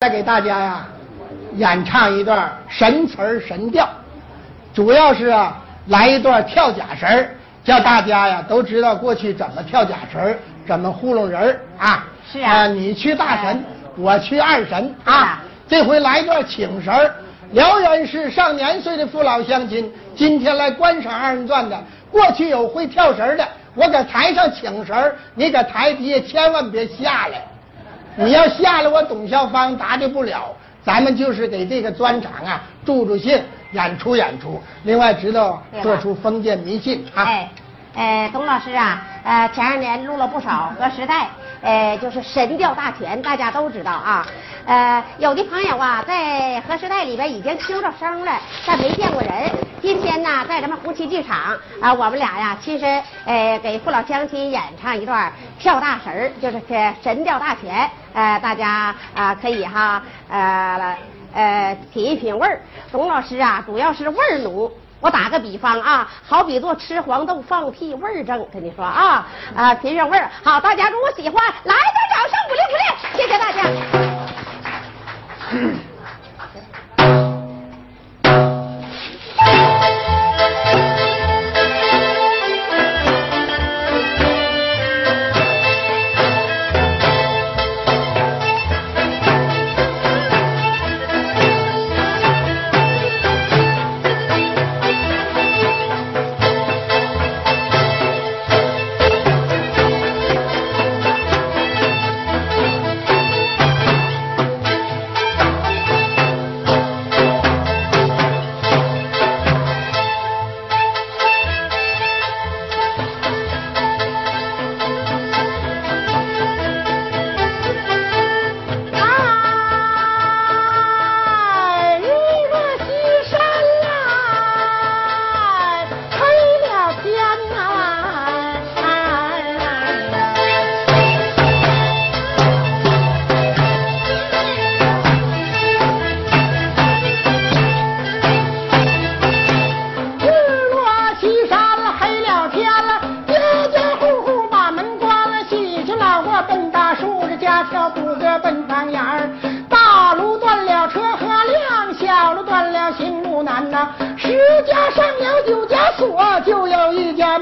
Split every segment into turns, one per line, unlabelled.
再给大家呀演唱一段神词儿神调，主要是啊来一段跳假神儿，叫大家呀都知道过去怎么跳假神儿，怎么糊弄人儿啊。
是啊
你去大神，我去二神
啊
啊。这回来一段请神儿，辽源市上年岁的父老乡亲，今天来观赏二人转的，过去有会跳神儿的，我搁台上请神儿，你搁台底下千万别下来。你要下来，我董孝芳答对不了。咱们就是给这个专场啊助助兴，演出演出。另外，知道做出封建迷信啊。
哎，呃，董老师啊，呃，前两年录了不少和时代，呃，就是《神调大全》，大家都知道啊。呃，有的朋友啊，在和时代里边已经听着声了，但没见过人。今天呢，在咱们红旗剧场啊，我们俩呀，亲身呃给父老乡亲演唱一段跳大神，就是这《神调大全》。呃，大家啊、可以哈，呃呃品一品味儿。董老师啊，主要是味儿浓。我打个比方啊，好比做吃黄豆放屁味儿正，跟你说啊啊，品品味儿。好，大家如果喜欢，来点掌声鼓励鼓励，谢谢大家。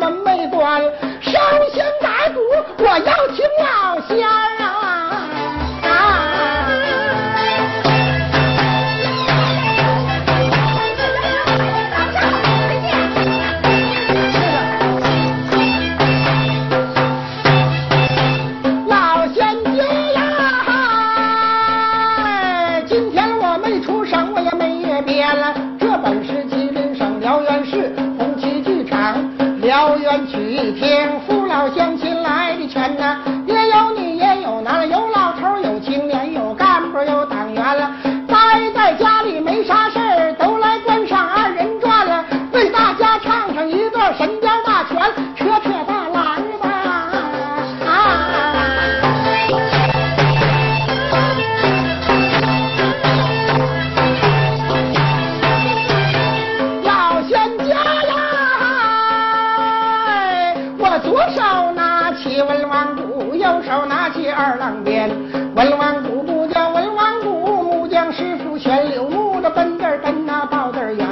有左手拿起文王鼓，右手拿起二郎鞭。文王鼓不叫文王鼓，木匠师傅全柳木的奔字儿奔那抱字儿圆，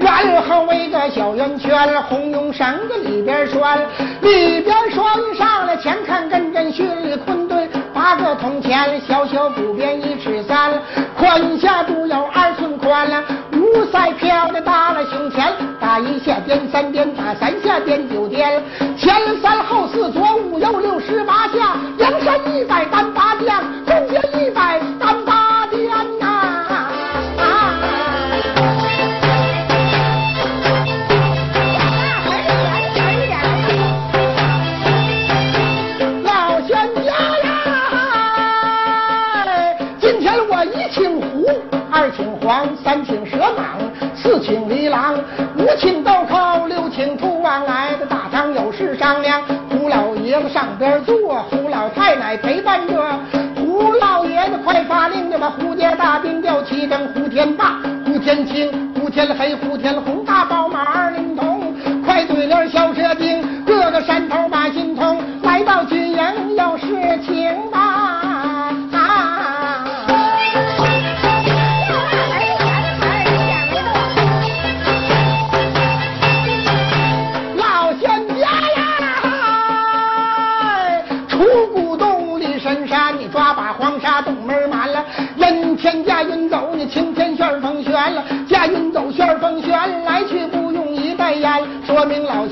然后围个小圆圈，红绒绳子里边拴，里边拴上了前看艮震巽里坤顿八个铜钱，小小鼓边一尺三，宽下肚有二寸宽了，五塞飘的大了胸前，打一下颠三颠，打三下颠九颠，四请离郎，五请豆蔻，六请兔王来的大堂有事商量。胡老爷子上边坐，胡老太奶陪伴着。胡老爷子快发令就把胡家大兵调齐整，胡天霸、胡天青、胡天黑、胡天虎，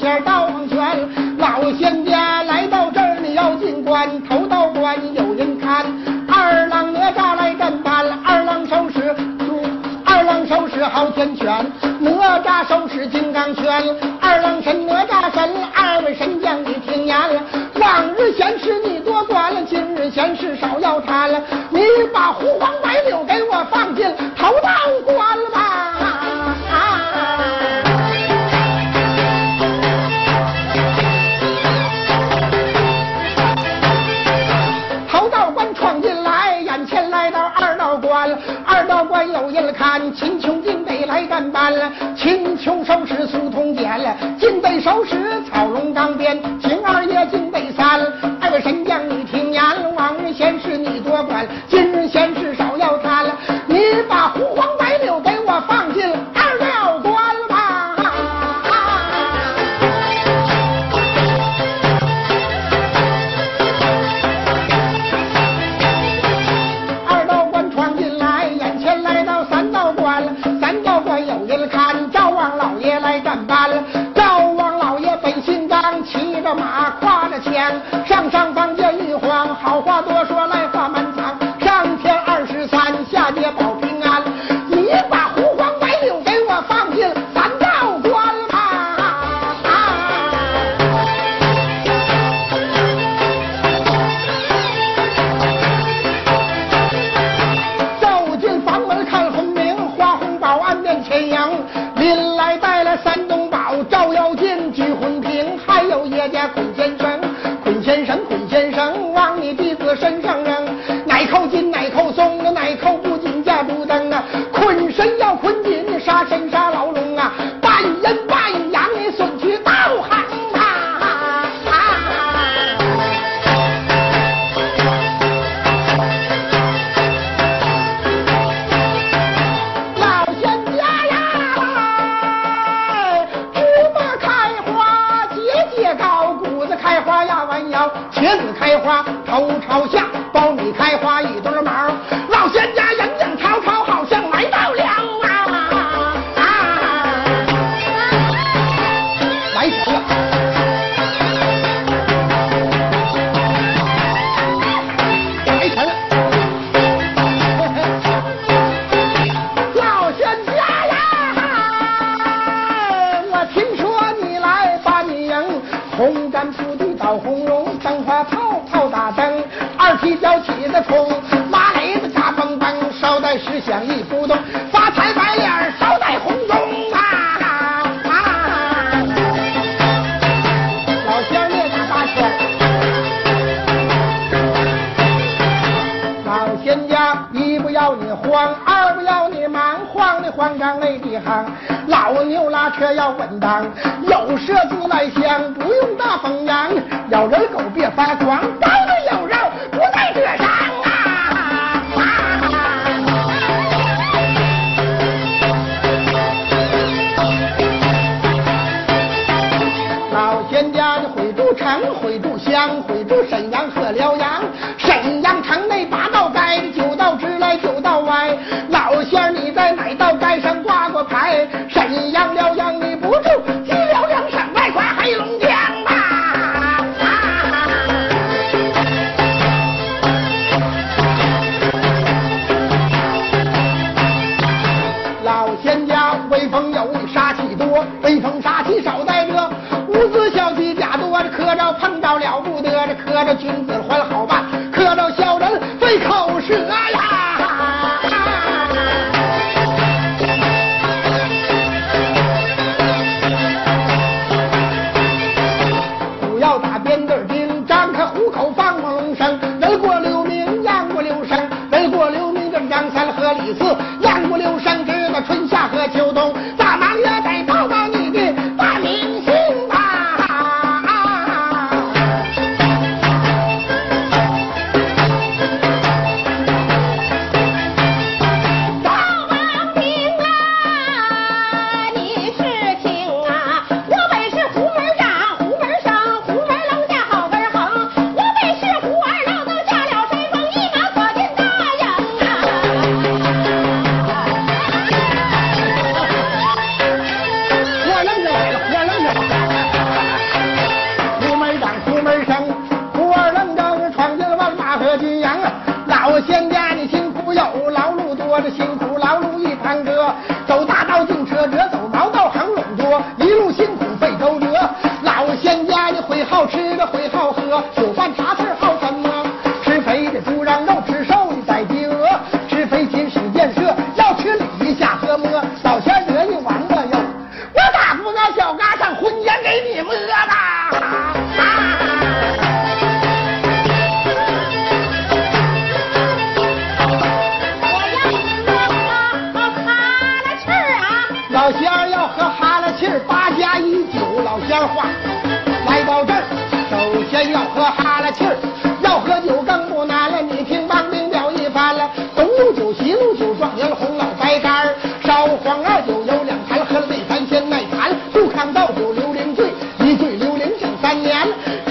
天道横拳，老仙家来到这儿，你要进关，头道关有人看。二郎哪吒来战班，二郎手持二郎手持昊天拳，哪吒手持金刚拳。高官有印看，秦琼应北来干班了。秦琼收拾苏通简了，进北收拾草龙钢鞭。秦二爷敬北三，二位神将你听言，王于闲事你多管。腰起的冲，拉雷子嘎嘣嘣，捎带石响一扑通，发财白脸捎带红中啊！老乡列个大全，老先家一不要你慌，二不要你忙，慌里慌张累地行，老牛拉车要稳当，有麝自来香，不用大风扬。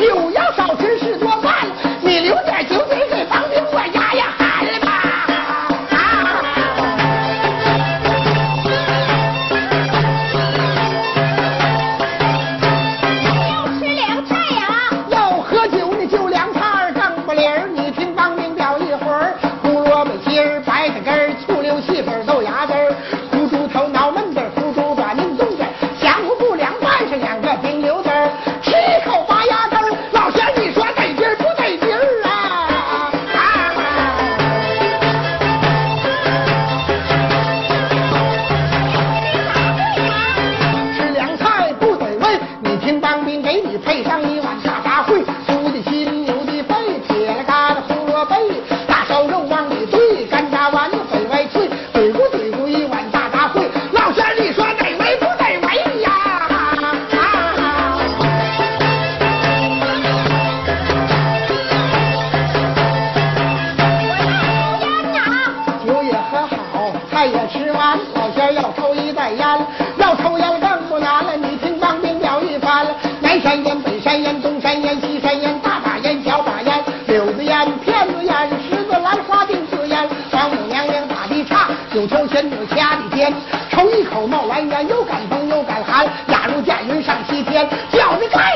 九要少吃是九条仙女掐指尖抽一口冒蓝烟又敢疯又敢寒假如嫁人上西天叫你开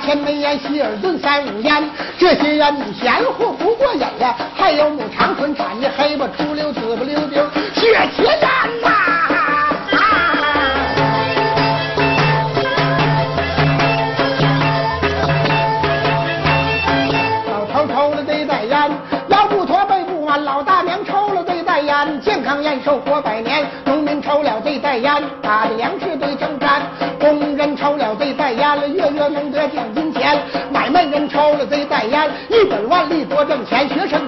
天门烟
希尔顿三五烟这些烟你嫌乎不过瘾呀还有母长春产的黑不出溜紫不溜丢。血茄烟呐。老头抽了这袋烟腰不驼背不弯老大娘抽了这袋烟健康延寿活百年。挣钱学车